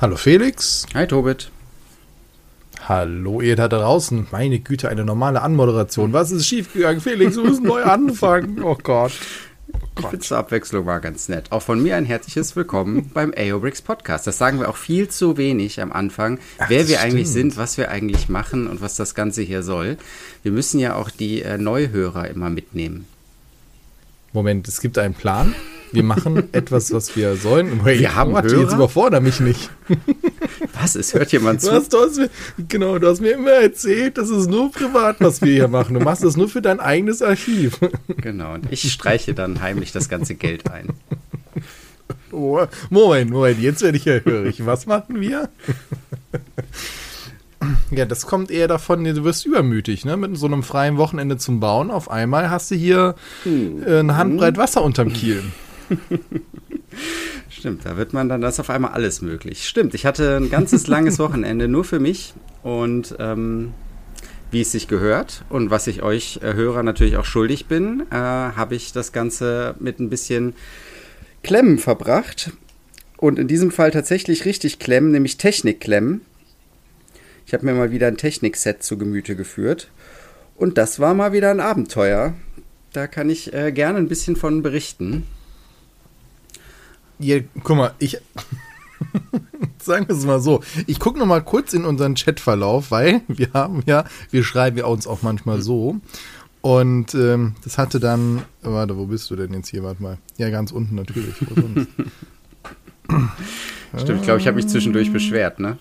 Hallo Felix. Hi Tobit. Hallo ihr da draußen. Meine Güte, eine normale Anmoderation. Was ist schiefgegangen? Felix, wir müssen neu anfangen. Oh Gott. Oh ich finde zur Abwechslung war ganz nett. Auch von mir ein herzliches Willkommen beim AOBRICS Podcast. Das sagen wir auch viel zu wenig am Anfang, Ach, wer wir stimmt. eigentlich sind, was wir eigentlich machen und was das Ganze hier soll. Wir müssen ja auch die äh, Neuhörer immer mitnehmen. Moment, es gibt einen Plan? Wir machen etwas, was wir sollen. Wir ich, haben Hörer? Jetzt überfordere mich nicht. Was? Es hört jemand zu? Was, du hast mir, genau, du hast mir immer erzählt, das ist nur privat, was wir hier machen. Du machst das nur für dein eigenes Archiv. Genau, und ich streiche dann heimlich das ganze Geld ein. Oh, Moment, Moment, jetzt werde ich ja hörig. Was machen wir? Ja, das kommt eher davon, du wirst übermütig, ne? Mit so einem freien Wochenende zum Bauen. Auf einmal hast du hier hm. äh, eine Handbreit Wasser unterm Kiel. Stimmt, da wird man dann, das auf einmal alles möglich. Stimmt, ich hatte ein ganzes langes Wochenende nur für mich und ähm, wie es sich gehört und was ich euch äh, Hörer natürlich auch schuldig bin, äh, habe ich das Ganze mit ein bisschen Klemmen verbracht. Und in diesem Fall tatsächlich richtig Klemmen, nämlich Technikklemmen. Ich habe mir mal wieder ein Technikset zu Gemüte geführt. Und das war mal wieder ein Abenteuer. Da kann ich äh, gerne ein bisschen von berichten. Ja, guck mal, ich. sagen wir es mal so. Ich gucke noch mal kurz in unseren Chatverlauf, weil wir haben ja, wir schreiben ja uns auch manchmal so. Und ähm, das hatte dann, warte, wo bist du denn jetzt hier? Warte mal. Ja, ganz unten natürlich. Stimmt, ich glaube, ich habe mich zwischendurch beschwert, ne?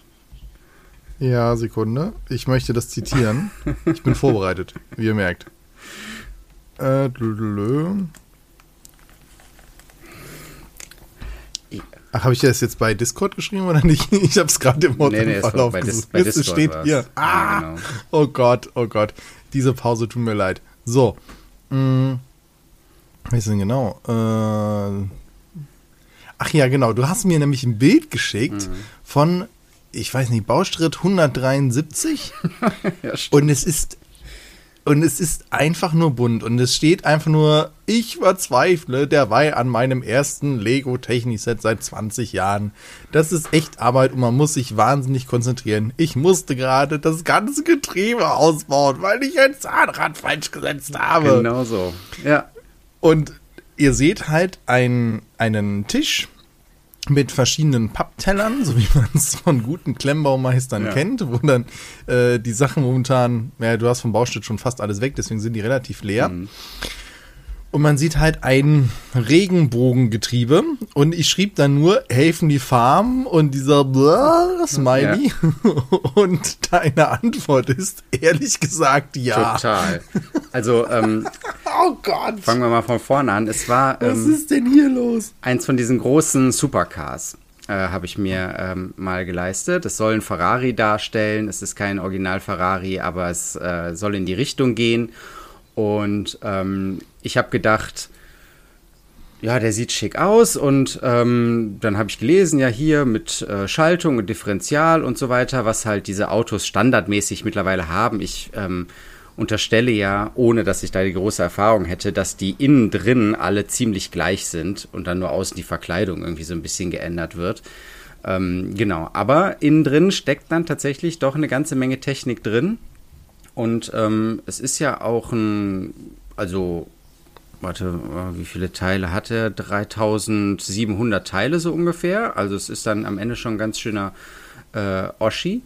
Ja, Sekunde. Ich möchte das zitieren. Ich bin vorbereitet, wie ihr merkt. Äh, Ach, habe ich das jetzt bei Discord geschrieben oder nicht? Ich habe es gerade im Wort nee, nee, Verlauf bei, Dis bei Discord steht war's. hier. Ah, ja, genau. Oh Gott, oh Gott. Diese Pause tut mir leid. So. Hm, was ist denn genau? Äh, ach ja, genau. Du hast mir nämlich ein Bild geschickt mhm. von, ich weiß nicht, Baustritt 173. ja, und es ist und es ist einfach nur bunt und es steht einfach nur, ich verzweifle derweil an meinem ersten Lego Technik-Set seit 20 Jahren. Das ist echt Arbeit und man muss sich wahnsinnig konzentrieren. Ich musste gerade das ganze Getriebe ausbauen, weil ich ein Zahnrad falsch gesetzt habe. Genau so, ja. Und ihr seht halt ein, einen Tisch mit verschiedenen Papptellern, so wie man es von guten Klemmbaumeistern ja. kennt, wo dann äh, die Sachen momentan, ja, du hast vom Baustift schon fast alles weg, deswegen sind die relativ leer. Mhm. Und man sieht halt ein Regenbogengetriebe und ich schrieb dann nur, helfen die Farben und dieser Blah Smiley. Ja. Und deine Antwort ist ehrlich gesagt ja. Total. Also, ähm, oh Gott. Fangen wir mal von vorne an. Es war. Ähm, Was ist denn hier los? Eins von diesen großen Supercars. Äh, habe ich mir ähm, mal geleistet. Es soll ein Ferrari darstellen. Es ist kein Original Ferrari, aber es äh, soll in die Richtung gehen. Und ähm, ich habe gedacht, ja, der sieht schick aus und ähm, dann habe ich gelesen, ja hier mit äh, Schaltung und Differential und so weiter, was halt diese Autos standardmäßig mittlerweile haben. Ich ähm, unterstelle ja, ohne dass ich da die große Erfahrung hätte, dass die innen drin alle ziemlich gleich sind und dann nur außen die Verkleidung irgendwie so ein bisschen geändert wird. Ähm, genau, aber innen drin steckt dann tatsächlich doch eine ganze Menge Technik drin. Und ähm, es ist ja auch ein, also warte, äh, wie viele Teile hat er? 3700 Teile so ungefähr. Also es ist dann am Ende schon ein ganz schöner äh, Oschi.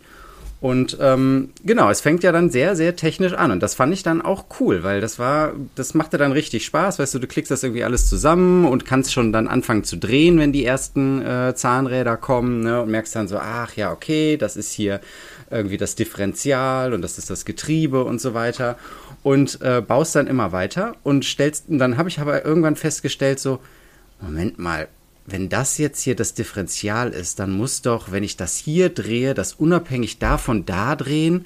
Und ähm, genau, es fängt ja dann sehr, sehr technisch an. Und das fand ich dann auch cool, weil das war, das machte dann richtig Spaß. Weißt du, du klickst das irgendwie alles zusammen und kannst schon dann anfangen zu drehen, wenn die ersten äh, Zahnräder kommen. Ne? Und merkst dann so, ach ja, okay, das ist hier irgendwie das Differential und das ist das Getriebe und so weiter und äh, baust dann immer weiter und stellst, und dann habe ich aber irgendwann festgestellt, so, Moment mal, wenn das jetzt hier das Differential ist, dann muss doch, wenn ich das hier drehe, das unabhängig davon da drehen,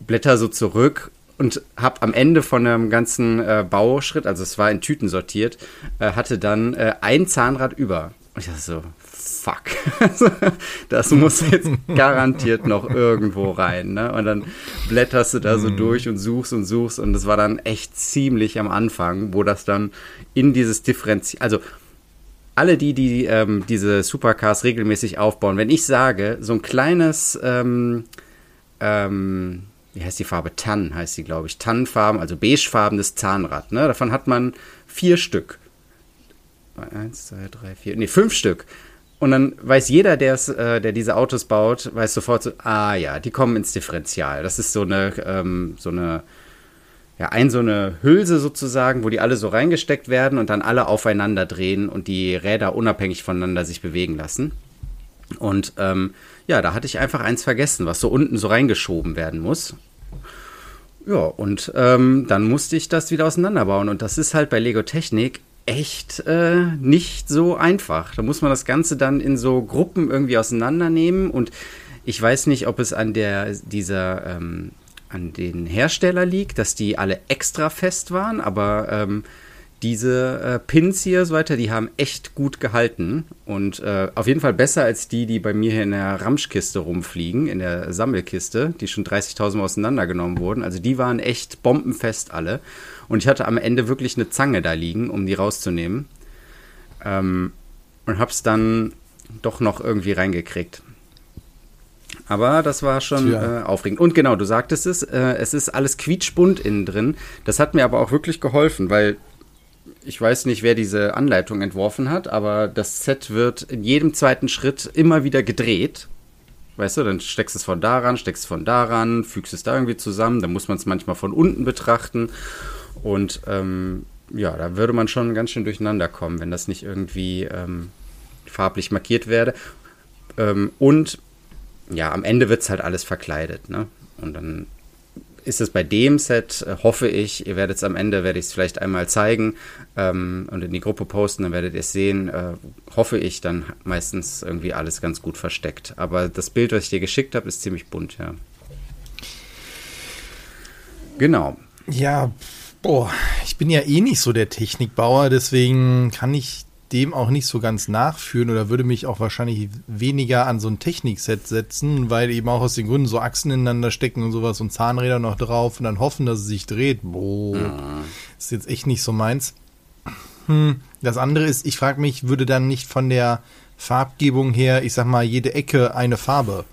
blätter so zurück und habe am Ende von einem ganzen äh, Bauschritt, also es war in Tüten sortiert, äh, hatte dann äh, ein Zahnrad über. Und ich dachte so, fuck, das muss jetzt garantiert noch irgendwo rein. Ne? Und dann blätterst du da so mhm. durch und suchst und suchst. Und das war dann echt ziemlich am Anfang, wo das dann in dieses Differenzial, also alle die, die ähm, diese Supercars regelmäßig aufbauen, wenn ich sage, so ein kleines, ähm, ähm, wie heißt die Farbe? Tann heißt sie, glaube ich. Tannenfarben, also beigefarbenes Zahnrad. Ne? Davon hat man vier Stück. Eins, zwei, drei, vier, nee, fünf Stück. Und dann weiß jeder, äh, der diese Autos baut, weiß sofort so, ah ja, die kommen ins Differential. Das ist so eine, ähm, so eine ja, ein so eine Hülse sozusagen, wo die alle so reingesteckt werden und dann alle aufeinander drehen und die Räder unabhängig voneinander sich bewegen lassen. Und ähm, ja, da hatte ich einfach eins vergessen, was so unten so reingeschoben werden muss. Ja, und ähm, dann musste ich das wieder auseinanderbauen. Und das ist halt bei Lego Technik echt äh, nicht so einfach. Da muss man das Ganze dann in so Gruppen irgendwie auseinandernehmen. Und ich weiß nicht, ob es an der dieser ähm, an den Hersteller liegt, dass die alle extra fest waren, aber ähm, diese äh, Pins hier so weiter, die haben echt gut gehalten und äh, auf jeden Fall besser als die, die bei mir hier in der Ramschkiste rumfliegen, in der Sammelkiste, die schon 30.000 Mal auseinandergenommen wurden. Also die waren echt bombenfest alle und ich hatte am Ende wirklich eine Zange da liegen, um die rauszunehmen ähm, und hab's dann doch noch irgendwie reingekriegt. Aber das war schon äh, aufregend. Und genau, du sagtest es, äh, es ist alles quietschbunt innen drin. Das hat mir aber auch wirklich geholfen, weil ich weiß nicht, wer diese Anleitung entworfen hat, aber das Set wird in jedem zweiten Schritt immer wieder gedreht. Weißt du, dann steckst es von daran, steckst es von daran, fügst es da irgendwie zusammen. Dann muss man es manchmal von unten betrachten. Und ähm, ja, da würde man schon ganz schön durcheinander kommen, wenn das nicht irgendwie ähm, farblich markiert werde. Ähm, und ja, am Ende wird es halt alles verkleidet, ne? Und dann ist es bei dem Set, äh, hoffe ich, ihr werdet es am Ende, werde ich es vielleicht einmal zeigen ähm, und in die Gruppe posten, dann werdet ihr es sehen, äh, hoffe ich, dann meistens irgendwie alles ganz gut versteckt. Aber das Bild, was ich dir geschickt habe, ist ziemlich bunt, ja. Genau. Ja, boah, ich bin ja eh nicht so der Technikbauer, deswegen kann ich dem auch nicht so ganz nachführen oder würde mich auch wahrscheinlich weniger an so ein Technikset setzen, weil eben auch aus den Gründen so Achsen ineinander stecken und sowas und Zahnräder noch drauf und dann hoffen, dass es sich dreht. Boah, ja. ist jetzt echt nicht so meins. Hm. Das andere ist, ich frage mich, würde dann nicht von der Farbgebung her, ich sag mal, jede Ecke eine Farbe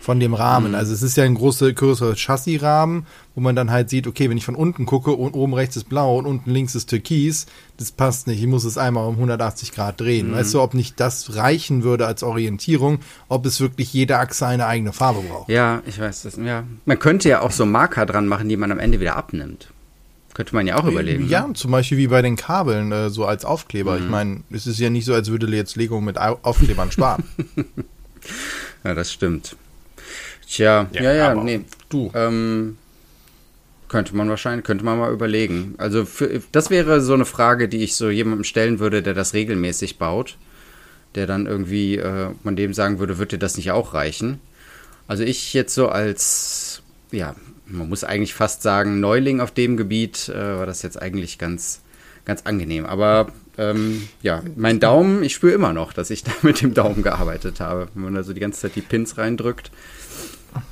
von dem Rahmen. Mhm. Also es ist ja ein großer, größerer Chassisrahmen, wo man dann halt sieht, okay, wenn ich von unten gucke und oben rechts ist blau und unten links ist türkis, das passt nicht. Ich muss es einmal um 180 Grad drehen. Mhm. Weißt du, ob nicht das reichen würde als Orientierung, ob es wirklich jede Achse eine eigene Farbe braucht? Ja, ich weiß das. Ja. Man könnte ja auch so Marker dran machen, die man am Ende wieder abnimmt. Könnte man ja auch überlegen. Ja, ne? zum Beispiel wie bei den Kabeln, äh, so als Aufkleber. Mhm. Ich meine, es ist ja nicht so, als würde jetzt Lego mit Aufklebern sparen. ja, das stimmt. Tja, ja, ja, ja nee. Du. Ähm, könnte man wahrscheinlich, könnte man mal überlegen. Also für, das wäre so eine Frage, die ich so jemandem stellen würde, der das regelmäßig baut. Der dann irgendwie, äh, man dem sagen würde, würde dir das nicht auch reichen? Also ich jetzt so als, ja, man muss eigentlich fast sagen, Neuling auf dem Gebiet, äh, war das jetzt eigentlich ganz, ganz angenehm. Aber ähm, ja, mein Daumen, ich spüre immer noch, dass ich da mit dem Daumen gearbeitet habe. Wenn man da so die ganze Zeit die Pins reindrückt.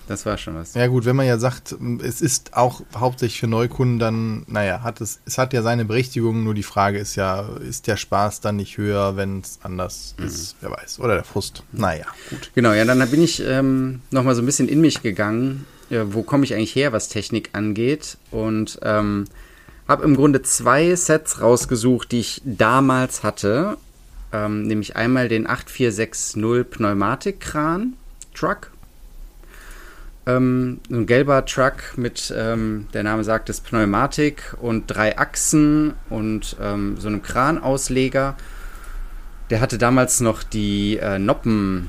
Das war schon was. Ja gut, wenn man ja sagt, es ist auch hauptsächlich für Neukunden dann, naja, hat es, es hat ja seine Berechtigung, nur die Frage ist ja, ist der Spaß dann nicht höher, wenn es anders mhm. ist, wer weiß, oder der Frust. Naja, gut. Genau, ja, dann bin ich ähm, nochmal so ein bisschen in mich gegangen, ja, wo komme ich eigentlich her, was Technik angeht und ähm, habe im Grunde zwei Sets rausgesucht, die ich damals hatte, ähm, nämlich einmal den 8460 Pneumatikkran Truck ähm, ein gelber Truck mit, ähm, der Name sagt es, Pneumatik und drei Achsen und ähm, so einem Kranausleger. Der hatte damals noch die äh, Noppenbalken,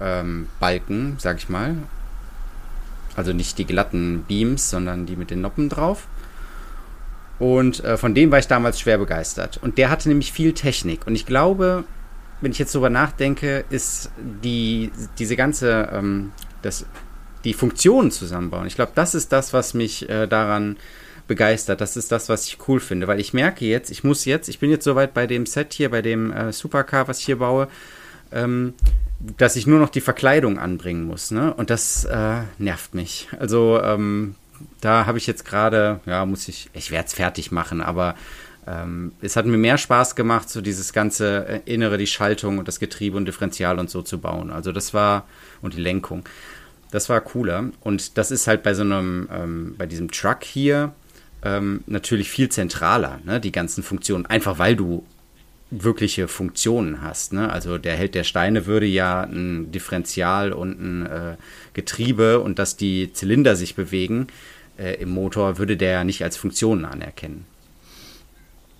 ähm, sag ich mal. Also nicht die glatten Beams, sondern die mit den Noppen drauf. Und äh, von dem war ich damals schwer begeistert. Und der hatte nämlich viel Technik. Und ich glaube, wenn ich jetzt drüber nachdenke, ist die, diese ganze, ähm, das die Funktionen zusammenbauen. Ich glaube, das ist das, was mich äh, daran begeistert. Das ist das, was ich cool finde, weil ich merke jetzt, ich muss jetzt, ich bin jetzt soweit bei dem Set hier, bei dem äh, Supercar, was ich hier baue, ähm, dass ich nur noch die Verkleidung anbringen muss. Ne? Und das äh, nervt mich. Also ähm, da habe ich jetzt gerade, ja, muss ich, ich werde es fertig machen, aber ähm, es hat mir mehr Spaß gemacht, so dieses ganze äh, Innere, die Schaltung und das Getriebe und Differential und so zu bauen. Also das war, und die Lenkung. Das war cooler. Und das ist halt bei so einem, ähm, bei diesem Truck hier ähm, natürlich viel zentraler, ne? die ganzen Funktionen. Einfach weil du wirkliche Funktionen hast. Ne? Also der Held der Steine würde ja ein Differential und ein äh, Getriebe und dass die Zylinder sich bewegen äh, im Motor, würde der ja nicht als Funktionen anerkennen.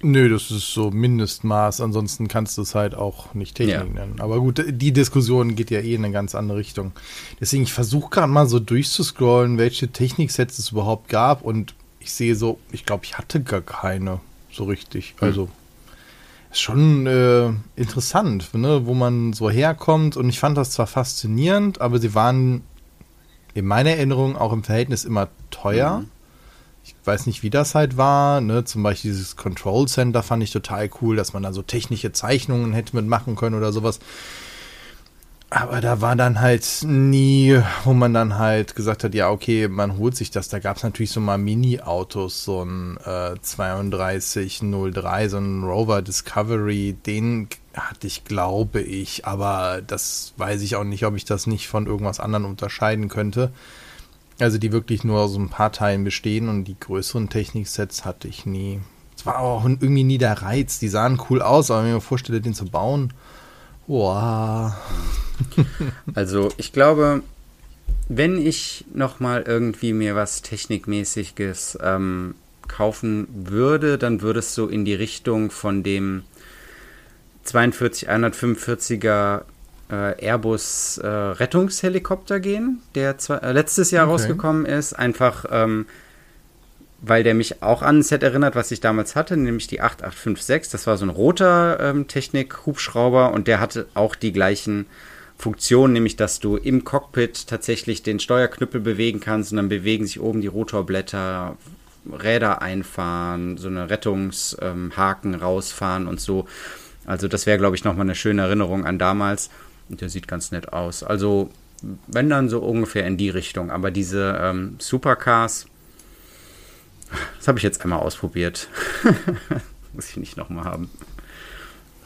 Nö, das ist so Mindestmaß, ansonsten kannst du es halt auch nicht Technik ja. nennen. Aber gut, die Diskussion geht ja eh in eine ganz andere Richtung. Deswegen, ich versuche gerade mal so durchzuscrollen, welche Techniksets es überhaupt gab und ich sehe so, ich glaube, ich hatte gar keine so richtig. Hm. Also ist schon äh, interessant, ne, wo man so herkommt und ich fand das zwar faszinierend, aber sie waren in meiner Erinnerung auch im Verhältnis immer teuer. Mhm ich weiß nicht, wie das halt war. Ne? Zum Beispiel dieses Control Center fand ich total cool, dass man da so technische Zeichnungen hätte mitmachen können oder sowas. Aber da war dann halt nie, wo man dann halt gesagt hat, ja, okay, man holt sich das. Da gab es natürlich so mal Mini-Autos, so ein äh, 3203, so ein Rover Discovery, den hatte ich, glaube ich, aber das weiß ich auch nicht, ob ich das nicht von irgendwas anderem unterscheiden könnte. Also die wirklich nur aus ein paar Teilen bestehen und die größeren Techniksets hatte ich nie. Es war auch irgendwie nie der Reiz. Die sahen cool aus, aber wenn ich mir vorstelle, den zu bauen, wow. Also ich glaube, wenn ich noch mal irgendwie mir was Technikmäßiges ähm, kaufen würde, dann würde es so in die Richtung von dem 42 145er äh, Airbus äh, Rettungshelikopter gehen, der zwar, äh, letztes Jahr okay. rausgekommen ist. Einfach, ähm, weil der mich auch an ein Set erinnert, was ich damals hatte, nämlich die 8856. Das war so ein roter ähm, Technik-Hubschrauber und der hatte auch die gleichen Funktionen, nämlich dass du im Cockpit tatsächlich den Steuerknüppel bewegen kannst und dann bewegen sich oben die Rotorblätter, Räder einfahren, so eine Rettungshaken ähm, rausfahren und so. Also das wäre, glaube ich, nochmal eine schöne Erinnerung an damals. Und der sieht ganz nett aus. Also, wenn dann so ungefähr in die Richtung. Aber diese ähm, Supercars, das habe ich jetzt einmal ausprobiert. Muss ich nicht nochmal haben.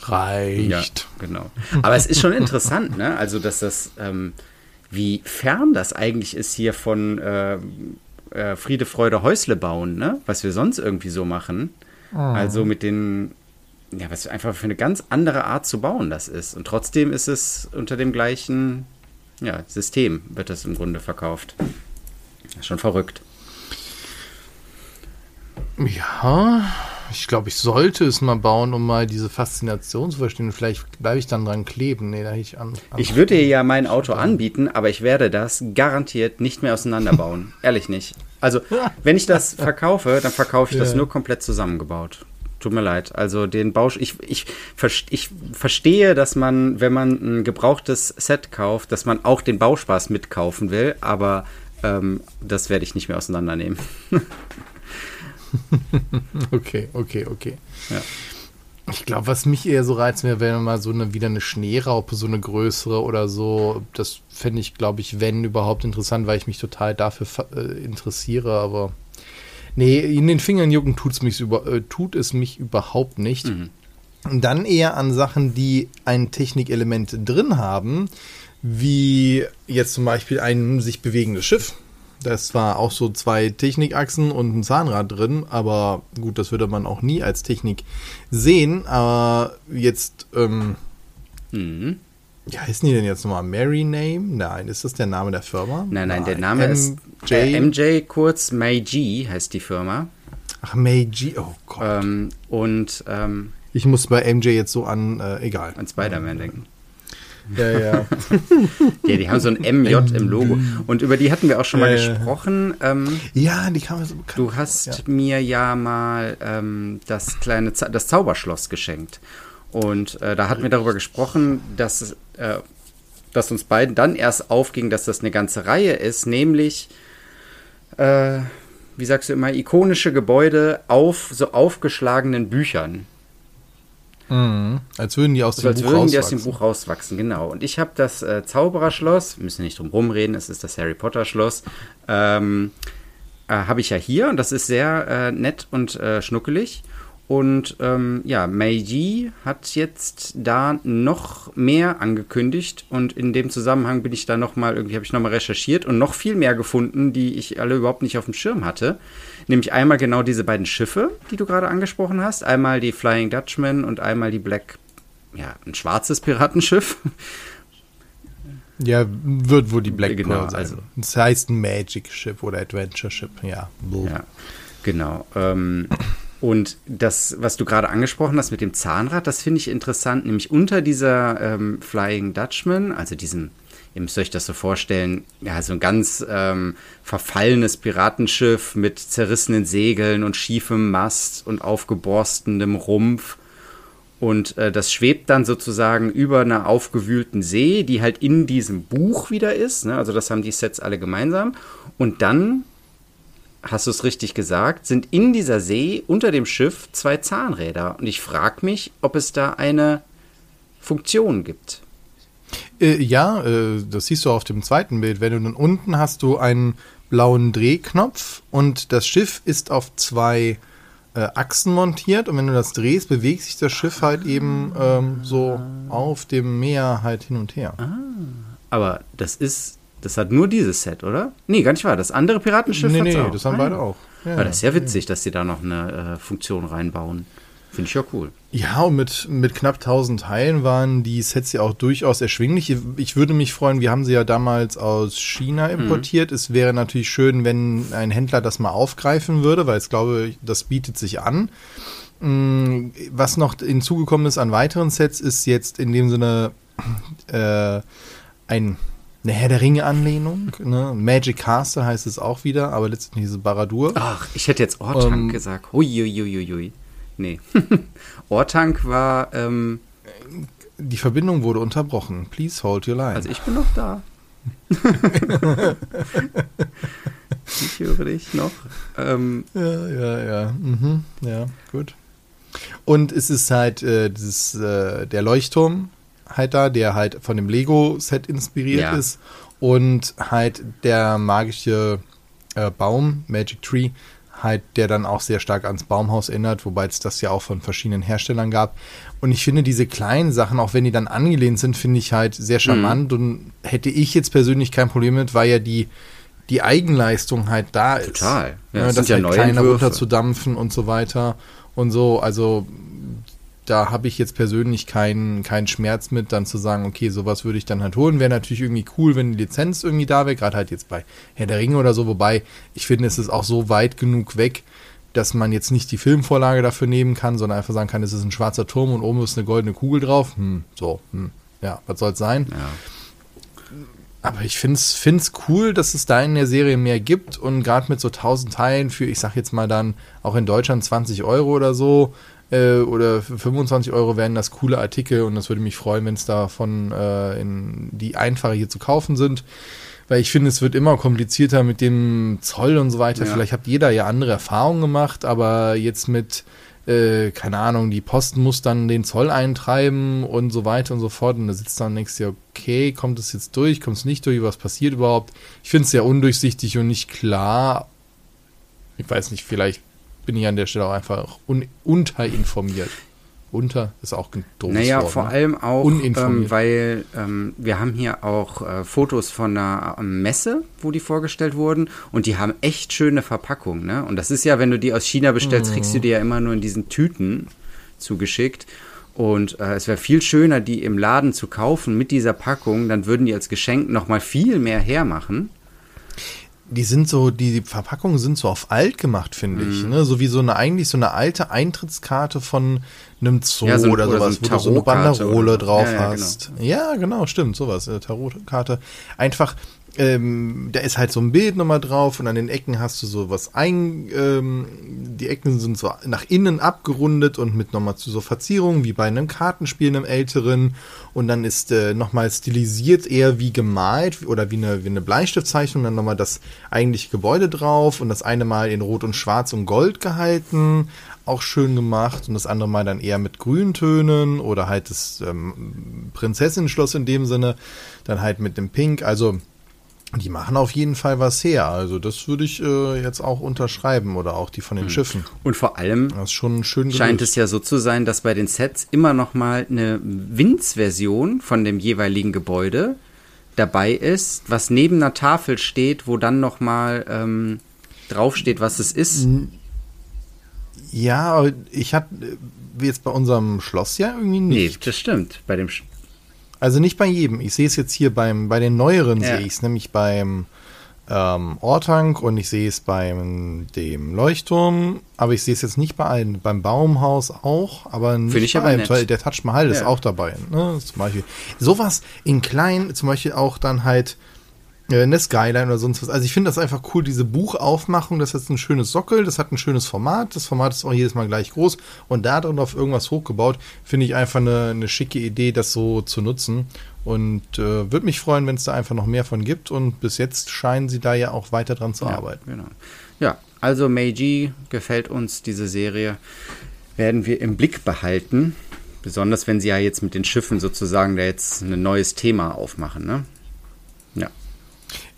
Reicht. Ja, genau. Aber es ist schon interessant, ne? Also, dass das, ähm, wie fern das eigentlich ist hier von äh, äh, Friede, Freude, Häusle bauen, ne? Was wir sonst irgendwie so machen. Oh. Also mit den ja, was einfach für eine ganz andere Art zu bauen das ist. Und trotzdem ist es unter dem gleichen ja, System, wird das im Grunde verkauft. Schon verrückt. Ja, ich glaube, ich sollte es mal bauen, um mal diese Faszination zu verstehen. Vielleicht bleibe ich dann dran kleben. Nee, da ich an. an ich würde dir ja mein Auto anbieten, aber ich werde das garantiert nicht mehr auseinanderbauen. Ehrlich nicht. Also, wenn ich das verkaufe, dann verkaufe ich ja. das nur komplett zusammengebaut. Tut mir leid. Also den Bausch, ich, ich, ich verstehe, dass man, wenn man ein gebrauchtes Set kauft, dass man auch den Bauspaß mitkaufen will, aber ähm, das werde ich nicht mehr auseinandernehmen. okay, okay, okay. Ja. Ich glaube, was mich eher so reizt, wäre, wenn mal so eine wieder eine Schneeraupe, so eine größere oder so. Das fände ich, glaube ich, wenn überhaupt interessant, weil ich mich total dafür äh, interessiere, aber Nee, in den Fingern jucken tut's mich über, äh, tut es mich überhaupt nicht. Mhm. Und dann eher an Sachen, die ein Technikelement drin haben, wie jetzt zum Beispiel ein sich bewegendes Schiff. Das war auch so zwei Technikachsen und ein Zahnrad drin, aber gut, das würde man auch nie als Technik sehen. Aber jetzt, ähm, mhm. Wie heißen die denn jetzt nochmal? Mary Name? Nein, ist das der Name der Firma? Nein, nein, der Name MJ? ist äh, MJ, kurz Meiji heißt die Firma. Ach, Meiji, oh Gott. Ähm, und ähm, ich muss bei MJ jetzt so an, äh, egal. An Spider-Man denken. Ja, ja. ja, die haben so ein MJ im Logo. Und über die hatten wir auch schon mal äh, gesprochen. Ähm, ja, die kam mir so bekannt. Du hast ja. mir ja mal ähm, das kleine das Zauberschloss geschenkt. Und äh, da hatten wir darüber gesprochen, dass, äh, dass uns beiden dann erst aufging, dass das eine ganze Reihe ist, nämlich, äh, wie sagst du immer, ikonische Gebäude auf so aufgeschlagenen Büchern. Mhm. Als würden die aus dem also Buch die aus dem Buch rauswachsen, genau. Und ich habe das äh, Zaubererschloss, wir müssen nicht drum rumreden, es ist das Harry Potter Schloss, ähm, äh, habe ich ja hier und das ist sehr äh, nett und äh, schnuckelig. Und ähm, ja, Meiji hat jetzt da noch mehr angekündigt und in dem Zusammenhang bin ich da noch mal irgendwie habe ich noch mal recherchiert und noch viel mehr gefunden, die ich alle überhaupt nicht auf dem Schirm hatte. Nämlich einmal genau diese beiden Schiffe, die du gerade angesprochen hast, einmal die Flying Dutchman und einmal die Black, ja, ein schwarzes Piratenschiff. Ja, wird wohl die Black genau, Pearl sein. Also, das heißt ein Magic Ship oder Adventure Ship, ja. Ja, genau. Ähm, und das, was du gerade angesprochen hast mit dem Zahnrad, das finde ich interessant, nämlich unter dieser ähm, Flying Dutchman, also diesem, ihr müsst euch das so vorstellen, ja, so ein ganz ähm, verfallenes Piratenschiff mit zerrissenen Segeln und schiefem Mast und aufgeborstenem Rumpf. Und äh, das schwebt dann sozusagen über einer aufgewühlten See, die halt in diesem Buch wieder ist. Ne? Also das haben die Sets alle gemeinsam. Und dann hast du es richtig gesagt, sind in dieser See unter dem Schiff zwei Zahnräder. Und ich frage mich, ob es da eine Funktion gibt. Äh, ja, äh, das siehst du auf dem zweiten Bild. Wenn du dann unten hast du einen blauen Drehknopf und das Schiff ist auf zwei äh, Achsen montiert und wenn du das drehst, bewegt sich das Schiff halt eben ähm, so auf dem Meer halt hin und her. Ah, aber das ist das hat nur dieses Set, oder? Nee, gar nicht wahr. Das andere Piratenschiff Nee, nee, auch. das haben ah, beide auch. Ja, Aber das ist ja witzig, dass sie da noch eine äh, Funktion reinbauen. Finde ich ja cool. Ja, und mit, mit knapp 1000 Teilen waren die Sets ja auch durchaus erschwinglich. Ich würde mich freuen, wir haben sie ja damals aus China mhm. importiert. Mhm. Es wäre natürlich schön, wenn ein Händler das mal aufgreifen würde, weil ich glaube, das bietet sich an. Mm, was noch hinzugekommen ist an weiteren Sets, ist jetzt in dem Sinne äh, ein eine Herr der Ringe-Anlehnung. Ne? Magic Castle heißt es auch wieder, aber letztendlich ist es Baradur. Ach, ich hätte jetzt Ortank ähm, gesagt. Huiuiuiui. Nee. Ortank war. Ähm, Die Verbindung wurde unterbrochen. Please hold your line. Also ich bin noch da. ich höre dich noch. Ähm, ja, ja, ja. Mhm, ja, gut. Und es ist halt äh, dieses, äh, der Leuchtturm, halt da, der halt von dem Lego-Set inspiriert ja. ist. Und halt der magische äh, Baum, Magic Tree, halt, der dann auch sehr stark ans Baumhaus erinnert, wobei es das ja auch von verschiedenen Herstellern gab. Und ich finde diese kleinen Sachen, auch wenn die dann angelehnt sind, finde ich halt sehr charmant mhm. und hätte ich jetzt persönlich kein Problem mit, weil ja die, die Eigenleistung halt da ist. Total. Ja, ne, das, das sind halt ja kleiner runterzudampfen und so weiter und so. Also da habe ich jetzt persönlich keinen keinen Schmerz mit, dann zu sagen, okay, sowas würde ich dann halt holen. Wäre natürlich irgendwie cool, wenn die Lizenz irgendwie da wäre, gerade halt jetzt bei Herr der Ringe oder so, wobei ich finde, es ist auch so weit genug weg, dass man jetzt nicht die Filmvorlage dafür nehmen kann, sondern einfach sagen kann, es ist ein schwarzer Turm und oben ist eine goldene Kugel drauf. Hm, so, hm, ja, was soll es sein? Ja. Aber ich finde es cool, dass es da in der Serie mehr gibt und gerade mit so 1000 Teilen für, ich sag jetzt mal dann auch in Deutschland 20 Euro oder so, äh, oder für 25 Euro wären das coole Artikel und das würde mich freuen, wenn es davon äh, in die einfache hier zu kaufen sind. Weil ich finde, es wird immer komplizierter mit dem Zoll und so weiter. Ja. Vielleicht hat jeder ja andere Erfahrungen gemacht, aber jetzt mit äh, keine Ahnung, die Posten muss dann den Zoll eintreiben und so weiter und so fort. Und da sitzt dann nächstes Jahr, okay, kommt es jetzt durch, kommt es nicht durch, was passiert überhaupt? Ich finde es sehr undurchsichtig und nicht klar. Ich weiß nicht, vielleicht bin ich an der Stelle auch einfach un unterinformiert. Unter ist auch ein doofes Naja, Wort, vor ne? allem auch, ähm, weil ähm, wir haben hier auch äh, Fotos von einer ähm, Messe, wo die vorgestellt wurden und die haben echt schöne Verpackungen. Ne? Und das ist ja, wenn du die aus China bestellst, mhm. kriegst du die ja immer nur in diesen Tüten zugeschickt. Und äh, es wäre viel schöner, die im Laden zu kaufen mit dieser Packung. Dann würden die als Geschenk nochmal viel mehr hermachen die sind so, die Verpackungen sind so auf alt gemacht, finde ich. Mhm. Ne? So wie so eine, eigentlich so eine alte Eintrittskarte von einem Zoo ja, so, oder, oder sowas, so wo du so eine Banderole drauf ja, ja, hast. Genau. Ja, genau, stimmt, sowas. Eine Tarotkarte. Einfach ähm, da ist halt so ein Bild nochmal drauf und an den Ecken hast du so was ein, ähm, die Ecken sind so nach innen abgerundet und mit nochmal zu so Verzierungen wie bei einem Kartenspiel, einem älteren. Und dann ist äh, nochmal stilisiert eher wie gemalt oder wie eine, wie eine Bleistiftzeichnung, dann nochmal das eigentliche Gebäude drauf und das eine Mal in Rot und Schwarz und Gold gehalten, auch schön gemacht und das andere Mal dann eher mit Grüntönen oder halt das ähm, Prinzessin-Schloss in dem Sinne, dann halt mit dem Pink, also Die machen auf jeden Fall was her. Also das würde ich äh, jetzt auch unterschreiben oder auch die von den hm. Schiffen. Und vor allem das ist schon schön scheint es ja so zu sein, dass bei den Sets immer noch mal eine Winz-Version von dem jeweiligen Gebäude dabei ist, was neben einer Tafel steht, wo dann noch mal ähm, draufsteht, was es ist. Ja, ich hatte jetzt bei unserem Schloss ja irgendwie nicht. Nee, das stimmt. Bei dem Sch also nicht bei jedem. Ich sehe es jetzt hier beim, bei den neueren ja. sehe ich es, nämlich beim ähm, Ortank und ich sehe es beim dem Leuchtturm, aber ich sehe es jetzt nicht bei allen. Beim Baumhaus auch, aber nicht Find ich bei allen. Der Touch Mahal ja. ist auch dabei. Ne? Zum Beispiel. Sowas in klein, zum Beispiel auch dann halt eine Skyline oder sonst was. Also ich finde das einfach cool, diese Buchaufmachung, das ist ein schönes Sockel, das hat ein schönes Format, das Format ist auch jedes Mal gleich groß und da drin auf irgendwas hochgebaut, finde ich einfach eine, eine schicke Idee, das so zu nutzen und äh, würde mich freuen, wenn es da einfach noch mehr von gibt und bis jetzt scheinen sie da ja auch weiter dran zu ja, arbeiten. Genau. Ja, also Meiji gefällt uns diese Serie, werden wir im Blick behalten. Besonders wenn sie ja jetzt mit den Schiffen sozusagen da jetzt ein neues Thema aufmachen, ne? Ja.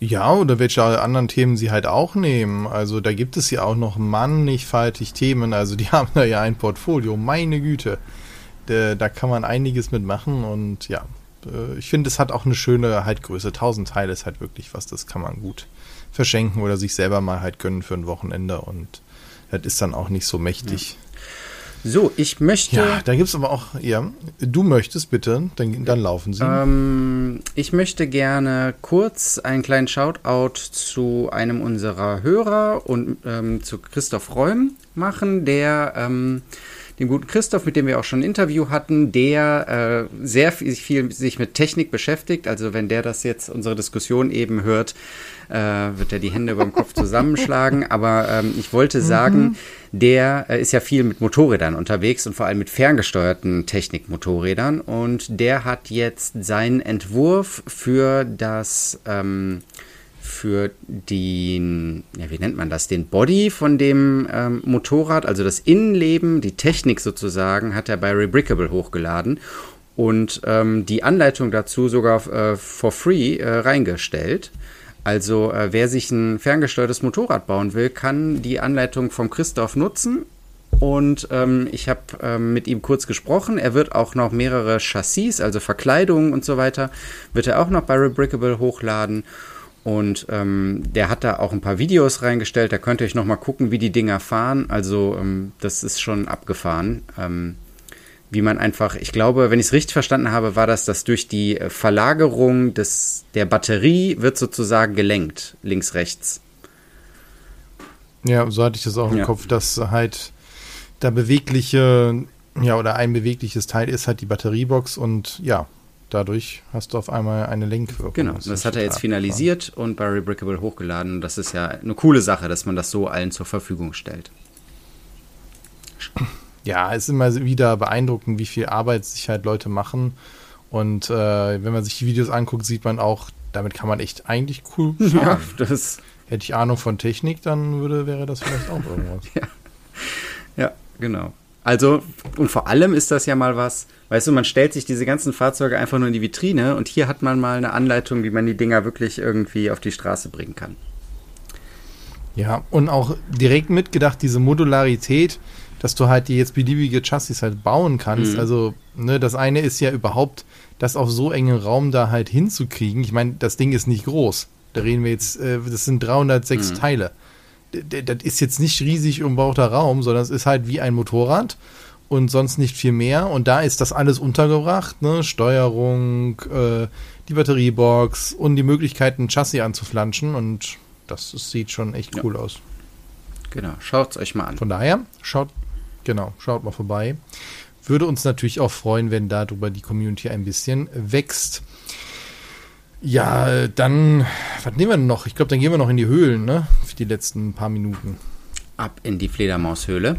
Ja, oder welche anderen Themen sie halt auch nehmen. Also da gibt es ja auch noch mannigfaltig Themen. Also die haben da ja ein Portfolio, meine Güte. Da, kann man einiges mitmachen und ja, äh, ich finde, es hat auch eine schöne halt Größe. 1000 Teile ist halt wirklich was, das kann man gut verschenken oder sich selber mal halt gönnen für ein Wochenende und das ist dann auch nicht so mächtig. Ja. So, ich möchte. Ja, da gibt es aber auch, ja, du möchtest bitte, dann, dann laufen sie. Ähm, ich möchte gerne kurz einen kleinen Shoutout zu einem unserer Hörer und ähm, zu Christoph Räum machen, der. Ähm, dem guten Christoph, mit dem wir auch schon ein Interview hatten, der äh, sehr viel, viel, sich mit Technik beschäftigt. Also wenn der das jetzt, unsere Diskussion eben hört, äh, wird er die Hände über dem Kopf zusammenschlagen. Aber ähm, ich wollte sagen, mhm. der äh, ist ja viel mit Motorrädern unterwegs und vor allem mit ferngesteuerten Technikmotorrädern. Und der hat jetzt seinen Entwurf für das ähm, für den, ja, wie nennt man das, den Body von dem ähm, Motorrad, also das Innenleben, die Technik sozusagen, hat er bei Rebrickable hochgeladen und ähm, die Anleitung dazu sogar äh, for free äh, reingestellt. Also äh, wer sich ein ferngesteuertes Motorrad bauen will, kann die Anleitung vom Christoph nutzen. Und ähm, ich habe ähm, mit ihm kurz gesprochen. Er wird auch noch mehrere Chassis, also Verkleidungen und so weiter, wird er auch noch bei Rebrickable hochladen. Und ähm, der hat da auch ein paar Videos reingestellt. Da könnt ihr euch nochmal gucken, wie die Dinger fahren. Also ähm, das ist schon abgefahren. Ähm, wie man einfach, ich glaube, wenn ich es richtig verstanden habe, war das, dass durch die Verlagerung des, der Batterie wird sozusagen gelenkt, links, rechts. Ja, so hatte ich das auch im ja. Kopf, dass halt da bewegliche, ja, oder ein bewegliches Teil ist halt die Batteriebox und ja, dadurch hast du auf einmal eine Lenkwirkung. Genau, das, das hat er jetzt finalisiert klar. und bei Rebrickable hochgeladen. Das ist ja eine coole Sache, dass man das so allen zur Verfügung stellt. Ja, es ist immer wieder beeindruckend, wie viel Arbeit sich halt Leute machen. Und äh, wenn man sich die Videos anguckt, sieht man auch, damit kann man echt eigentlich cool fahren. Ja, das Hätte ich Ahnung von Technik, dann würde, wäre das vielleicht auch irgendwas. ja. ja, genau. Also, und vor allem ist das ja mal was, weißt du, man stellt sich diese ganzen Fahrzeuge einfach nur in die Vitrine und hier hat man mal eine Anleitung, wie man die Dinger wirklich irgendwie auf die Straße bringen kann. Ja, und auch direkt mitgedacht, diese Modularität, dass du halt die jetzt beliebige Chassis halt bauen kannst. Mhm. Also, ne, das eine ist ja überhaupt, das auf so engen Raum da halt hinzukriegen. Ich meine, das Ding ist nicht groß. Da reden wir jetzt, äh, das sind 306 mhm. Teile das ist jetzt nicht riesig umbauter Raum, sondern es ist halt wie ein Motorrad und sonst nicht viel mehr. Und da ist das alles untergebracht, ne? Steuerung, äh, die Batteriebox und die Möglichkeit, ein Chassis anzuflanschen. Und das, das sieht schon echt cool ja. aus. Genau, schaut es euch mal an. Von daher, schaut, genau, schaut mal vorbei. Würde uns natürlich auch freuen, wenn darüber die Community ein bisschen wächst. Ja, dann, was nehmen wir denn noch? Ich glaube, dann gehen wir noch in die Höhlen, ne? Für die letzten paar Minuten. Ab in die Fledermaushöhle.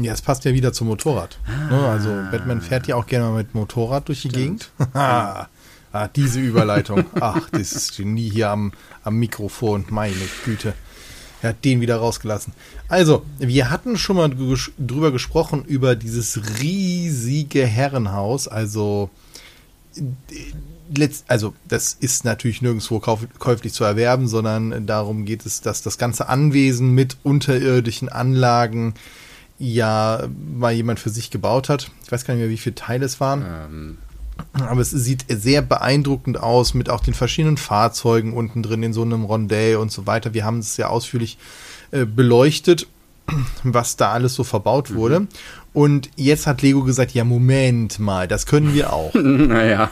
Ja, es passt ja wieder zum Motorrad. Ne? Ah. Also Batman fährt ja auch gerne mal mit Motorrad durch die Stimmt. Gegend. ah, diese Überleitung. Ach, das ist Genie hier am, am Mikrofon. Meine Güte. Er hat den wieder rausgelassen. Also, wir hatten schon mal drüber gesprochen, über dieses riesige Herrenhaus. Also letzt, also das ist natürlich nirgendwo käuflich zu erwerben, sondern darum geht es, dass das ganze Anwesen mit unterirdischen Anlagen ja mal jemand für sich gebaut hat. Ich weiß gar nicht mehr, wie viele Teile es waren. Ähm. Aber es sieht sehr beeindruckend aus mit auch den verschiedenen Fahrzeugen unten drin in so einem Rondell und so weiter. Wir haben es sehr ausführlich äh, beleuchtet, was da alles so verbaut wurde. Mhm. Und jetzt hat Lego gesagt, ja, Moment mal, das können wir auch. naja.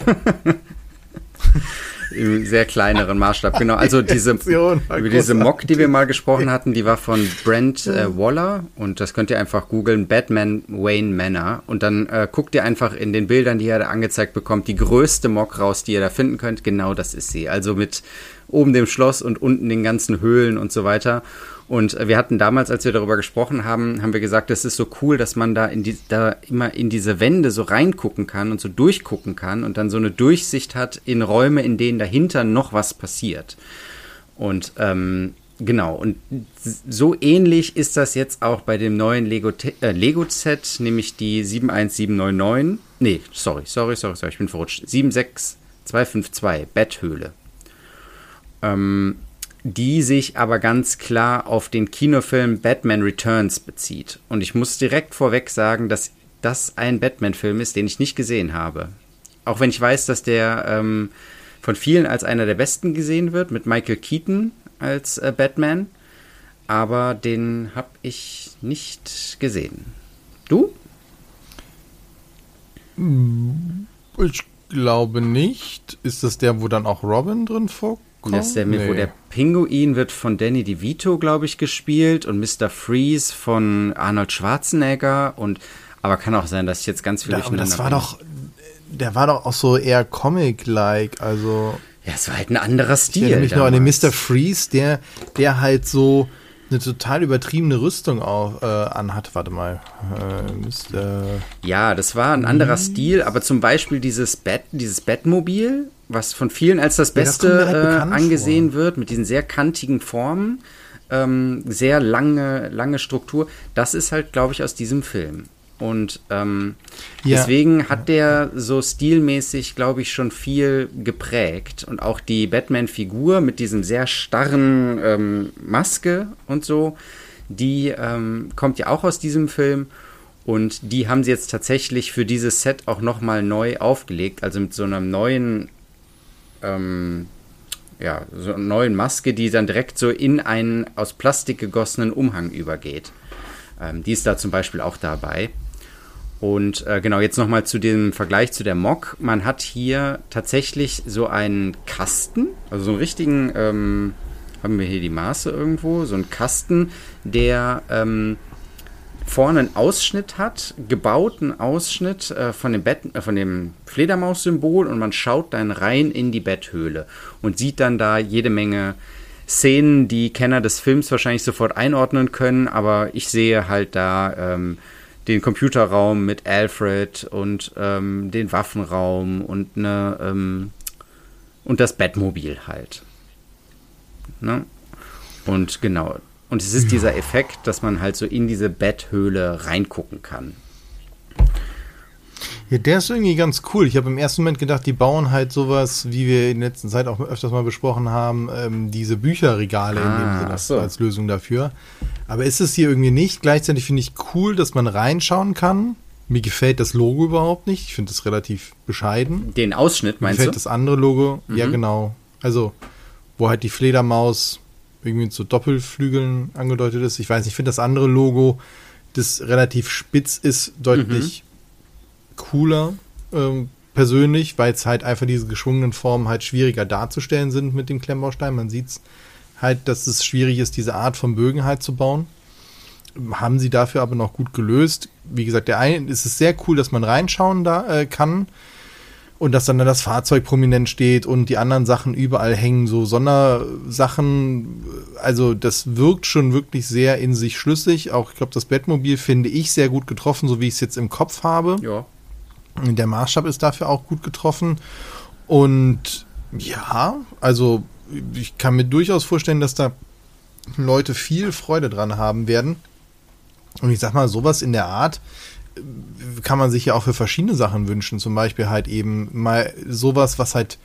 Im sehr kleineren Maßstab, genau. Also diese, über diese Mock, die wir mal gesprochen hatten, die war von Brent äh, Waller und das könnt ihr einfach googeln, Batman Wayne Manor und dann äh, guckt ihr einfach in den Bildern, die ihr da angezeigt bekommt, die größte Mock raus, die ihr da finden könnt. Genau das ist sie. Also mit oben dem Schloss und unten den ganzen Höhlen und so weiter. Und wir hatten damals, als wir darüber gesprochen haben, haben wir gesagt, es ist so cool, dass man da, in die, da immer in diese Wände so reingucken kann und so durchgucken kann und dann so eine Durchsicht hat in Räume, in denen dahinter noch was passiert. Und ähm, genau, und so ähnlich ist das jetzt auch bei dem neuen Lego-Set, äh, Lego nämlich die 71799. Nee, sorry, sorry, sorry, sorry, ich bin verrutscht. 76252, Betthöhle. Ähm, die sich aber ganz klar auf den Kinofilm Batman Returns bezieht. Und ich muss direkt vorweg sagen, dass das ein Batman-Film ist, den ich nicht gesehen habe. Auch wenn ich weiß, dass der ähm, von vielen als einer der besten gesehen wird, mit Michael Keaton als äh, Batman. Aber den habe ich nicht gesehen. Du? Ich glaube nicht. Ist das der, wo dann auch Robin drin vorkommt? Kong? Das ist der, nee. wo der Pinguin wird von Danny DeVito, glaube ich, gespielt und Mr. Freeze von Arnold Schwarzenegger und aber kann auch sein, dass ich jetzt ganz viel da, durcheinander Das war bin. doch, der war doch auch so eher Comic-like, also. Ja, es war halt ein anderer Stil. Ich erinnere mich noch an den Mr. Freeze, der, der halt so eine total übertriebene Rüstung auch äh, anhat. Warte mal. Äh, Mr. Ja, das war ein anderer Stil, aber zum Beispiel dieses Bat, dieses Batmobil was von vielen als das Beste ja, das halt äh, angesehen vor. wird, mit diesen sehr kantigen Formen, ähm, sehr lange, lange Struktur. Das ist halt, glaube ich, aus diesem Film. Und ähm, ja. deswegen hat der so stilmäßig, glaube ich, schon viel geprägt. Und auch die Batman-Figur mit diesem sehr starren ähm, Maske und so, die ähm, kommt ja auch aus diesem Film. Und die haben sie jetzt tatsächlich für dieses Set auch nochmal neu aufgelegt. Also mit so einem neuen ähm, ja, so einer neuen Maske, die dann direkt so in einen aus Plastik gegossenen Umhang übergeht. Ähm, die ist da zum Beispiel auch dabei. Und äh, genau, jetzt nochmal zu dem Vergleich zu der Mock. Man hat hier tatsächlich so einen Kasten, also so einen richtigen, ähm, haben wir hier die Maße irgendwo, so einen Kasten, der ähm, vorne einen Ausschnitt hat, gebauten Ausschnitt äh, von dem, äh, dem Fledermaus-Symbol und man schaut dann rein in die Betthöhle und sieht dann da jede Menge Szenen, die Kenner des Films wahrscheinlich sofort einordnen können, aber ich sehe halt da ähm, den Computerraum mit Alfred und ähm, den Waffenraum und eine ähm, und das Bettmobil halt. Ne? Und genau, und es ist dieser Effekt, dass man halt so in diese Betthöhle reingucken kann. Ja, der ist irgendwie ganz cool. Ich habe im ersten Moment gedacht, die bauen halt sowas, wie wir in der letzten Zeit auch öfters mal besprochen haben, ähm, diese Bücherregale ah, in dem Sinne so. als Lösung dafür. Aber ist es hier irgendwie nicht. Gleichzeitig finde ich cool, dass man reinschauen kann. Mir gefällt das Logo überhaupt nicht. Ich finde das relativ bescheiden. Den Ausschnitt meinst Mir gefällt du? das andere Logo. Mhm. Ja, genau. Also, wo halt die Fledermaus irgendwie so Doppelflügeln angedeutet ist. Ich weiß nicht, ich finde das andere Logo, das relativ spitz ist, deutlich mhm. cooler ähm, persönlich, weil es halt einfach diese geschwungenen Formen halt schwieriger darzustellen sind mit dem Klemmbaustein. Man sieht halt, dass es schwierig ist, diese Art von Bögen halt zu bauen. Haben sie dafür aber noch gut gelöst. Wie gesagt, der eine ist es sehr cool, dass man reinschauen da äh, kann und dass dann das Fahrzeug prominent steht und die anderen Sachen überall hängen, so Sondersachen. Also das wirkt schon wirklich sehr in sich schlüssig. Auch ich glaube, das Bettmobil finde ich sehr gut getroffen, so wie ich es jetzt im Kopf habe. Ja. Der Maßstab ist dafür auch gut getroffen. Und ja, also ich kann mir durchaus vorstellen, dass da Leute viel Freude dran haben werden. Und ich sag mal, sowas in der Art kann man sich ja auch für verschiedene Sachen wünschen. Zum Beispiel halt eben mal sowas, was halt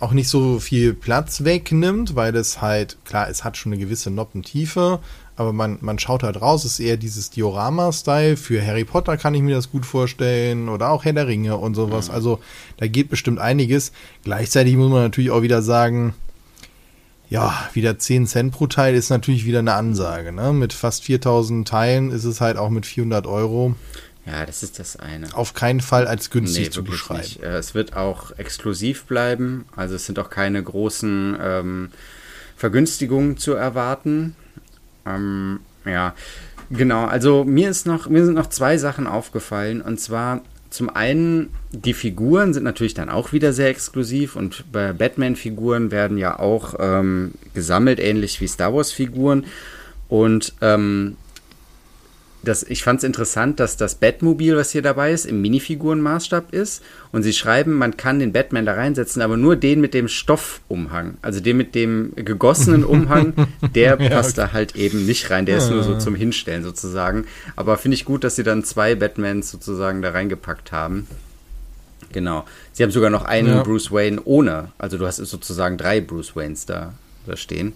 auch nicht so viel Platz wegnimmt, weil es halt, klar, es hat schon eine gewisse Noppentiefe, aber man, man schaut halt raus, es ist eher dieses Diorama-Style. Für Harry Potter kann ich mir das gut vorstellen oder auch Herr der Ringe und sowas. Mhm. Also da geht bestimmt einiges. Gleichzeitig muss man natürlich auch wieder sagen, ja, wieder 10 Cent pro Teil ist natürlich wieder eine Ansage. Ne? Mit fast 4000 Teilen ist es halt auch mit 400 Euro. Ja, das ist das eine. Auf keinen Fall als günstig nee, zu beschreiben. Nicht. Äh, es wird auch exklusiv bleiben. Also es sind auch keine großen ähm, Vergünstigungen zu erwarten. Ähm, ja, genau. Also mir ist noch, mir sind noch zwei Sachen aufgefallen. Und zwar zum einen, die Figuren sind natürlich dann auch wieder sehr exklusiv und bei Batman-Figuren werden ja auch ähm, gesammelt, ähnlich wie Star Wars-Figuren. Und ähm, das, ich fand es interessant, dass das Batmobil, was hier dabei ist, im Minifigurenmaßstab ist. Und sie schreiben, man kann den Batman da reinsetzen, aber nur den mit dem Stoffumhang. Also den mit dem gegossenen Umhang, der ja, passt okay. da halt eben nicht rein. Der ist nur so zum Hinstellen sozusagen. Aber finde ich gut, dass sie dann zwei Batmans sozusagen da reingepackt haben. Genau. Sie haben sogar noch einen ja. Bruce Wayne ohne. Also du hast sozusagen drei Bruce Waynes da, da stehen.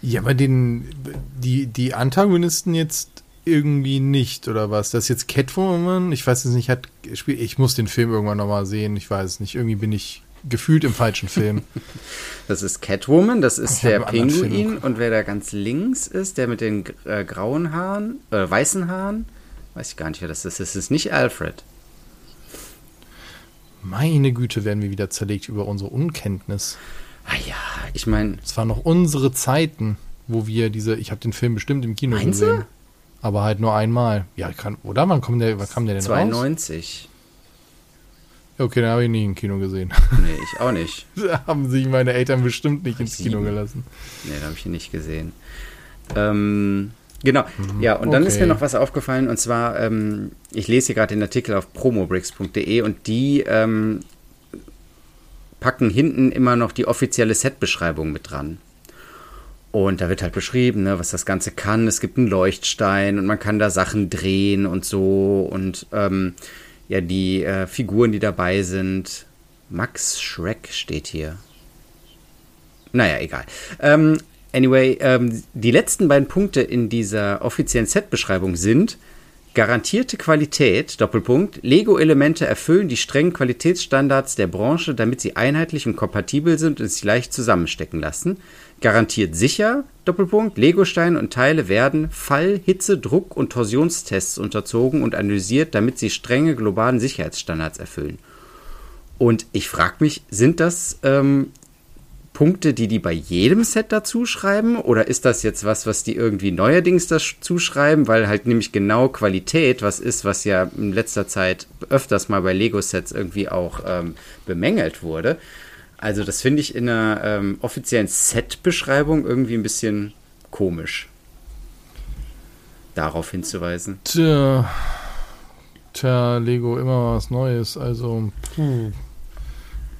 Ja, aber den, die, die Antagonisten jetzt irgendwie nicht, oder was? Das ist jetzt Catwoman? Ich weiß es nicht, hat ich muss den Film irgendwann nochmal sehen, ich weiß es nicht. Irgendwie bin ich gefühlt im falschen Film. Das ist Catwoman, das ist ich der Pinguin und wer da ganz links ist, der mit den äh, grauen Haaren, äh, weißen Haaren, weiß ich gar nicht, wer das ist. Das ist nicht Alfred. Meine Güte, werden wir wieder zerlegt über unsere Unkenntnis. Ah ja, ich meine. Es waren noch unsere Zeiten, wo wir diese, ich habe den Film bestimmt im Kino gesehen. Du? Aber halt nur einmal. Ja, kann, oder? Wann, kommt der, wann kam der denn 92. raus? Okay, dann habe ich nie im Kino gesehen. Nee, ich auch nicht. da haben sich meine Eltern bestimmt nicht ins Kino gelassen. Nee, da habe ich ihn nicht gesehen. Ähm, genau. Mhm. Ja, und dann okay. ist mir noch was aufgefallen. Und zwar, ähm, ich lese hier gerade den Artikel auf promobricks.de und die ähm, packen hinten immer noch die offizielle Setbeschreibung mit dran. Und da wird halt beschrieben, ne, was das Ganze kann. Es gibt einen Leuchtstein und man kann da Sachen drehen und so. Und ähm, ja, die äh, Figuren, die dabei sind. Max Schreck steht hier. Naja, egal. Ähm, anyway, ähm, die letzten beiden Punkte in dieser offiziellen Set-Beschreibung sind Garantierte Qualität, Doppelpunkt, Lego-Elemente erfüllen die strengen Qualitätsstandards der Branche, damit sie einheitlich und kompatibel sind und sich leicht zusammenstecken lassen. Garantiert sicher, Doppelpunkt, Lego-Steine und Teile werden Fall-, Hitze-, Druck- und Torsionstests unterzogen und analysiert, damit sie strenge globalen Sicherheitsstandards erfüllen. Und ich frage mich, sind das ähm, Punkte, die die bei jedem Set dazu schreiben? Oder ist das jetzt was, was die irgendwie neuerdings dazu schreiben? Weil halt nämlich genau Qualität was ist, was ja in letzter Zeit öfters mal bei Lego-Sets irgendwie auch ähm, bemängelt wurde. Also das finde ich in einer ähm, offiziellen Set-Beschreibung irgendwie ein bisschen komisch. Darauf hinzuweisen. Tja, tja Lego immer was Neues. Also, puh.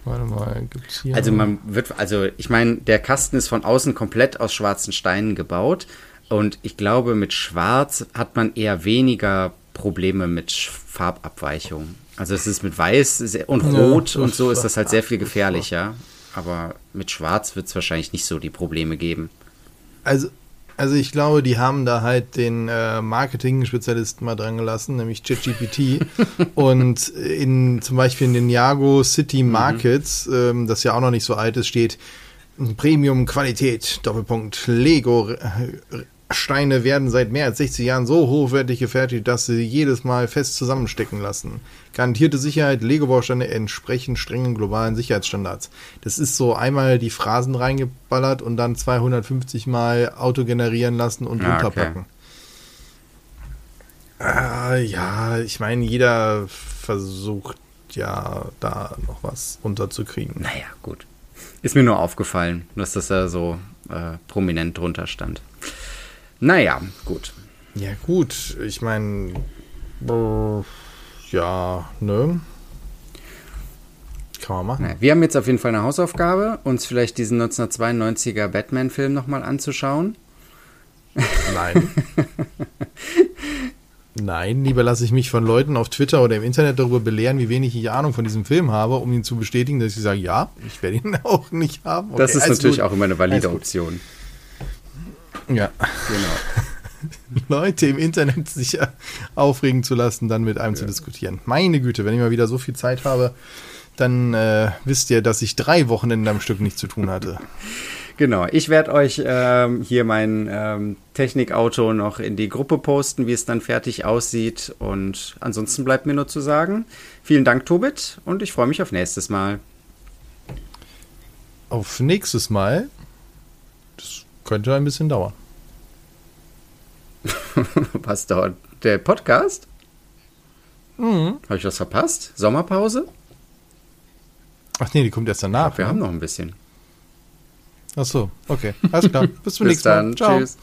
Warte mal, gibt's hier. Also man wird, also ich meine, der Kasten ist von außen komplett aus schwarzen Steinen gebaut. Und ich glaube, mit Schwarz hat man eher weniger Probleme mit Farbabweichung. Also es ist mit Weiß und Rot ja, und so ist das halt sehr viel gefährlicher. Aber mit Schwarz wird es wahrscheinlich nicht so die Probleme geben. Also also ich glaube, die haben da halt den äh, Marketing-Spezialisten mal dran gelassen, nämlich ChatGPT. und in zum Beispiel in den Jago City mhm. Markets, mhm. ähm, das ja auch noch nicht so alt ist, steht Premium-Qualität, Doppelpunkt, Lego. Steine werden seit mehr als 60 Jahren so hochwertig gefertigt, dass sie jedes Mal fest zusammenstecken lassen. Garantierte Sicherheit, Lego-Bausteine entsprechen strengen globalen Sicherheitsstandards. Das ist so einmal die Phrasen reingeballert und dann 250 Mal Auto generieren lassen und ah, runterpacken. Okay. Äh, ja, ich meine, jeder versucht ja da noch was runterzukriegen. Naja, gut. Ist mir nur aufgefallen, dass das ja so äh, prominent drunter stand. Naja, gut. Ja, gut. Ich meine, ja, ne? Kann man machen. Wir haben jetzt auf jeden Fall eine Hausaufgabe, uns vielleicht diesen 1992er Batman-Film nochmal anzuschauen. Nein. Nein, lieber lasse ich mich von Leuten auf Twitter oder im Internet darüber belehren, wie wenig ich Ahnung von diesem Film habe, um ihn zu bestätigen, dass ich sage, ja, ich werde ihn auch nicht haben. Okay, das ist natürlich gut. auch immer eine valide Option. Ja. Genau. Leute im Internet sich aufregen zu lassen, dann mit einem ja. zu diskutieren. Meine Güte, wenn ich mal wieder so viel Zeit habe, dann äh, wisst ihr, dass ich drei Wochenende am Stück nichts zu tun hatte. Genau, ich werde euch ähm, hier mein ähm, Technikauto noch in die Gruppe posten, wie es dann fertig aussieht. Und ansonsten bleibt mir nur zu sagen, vielen Dank, Tobit, und ich freue mich auf nächstes Mal. Auf nächstes Mal? Könnte ein bisschen dauern. Was dauert? Der Podcast? Mhm. Habe ich was verpasst? Sommerpause? Ach nee, die kommt erst danach. Ach, wir ne? haben noch ein bisschen. Ach so, okay. Alles klar. Bis zum nächsten Mal. Ciao. Tschüss.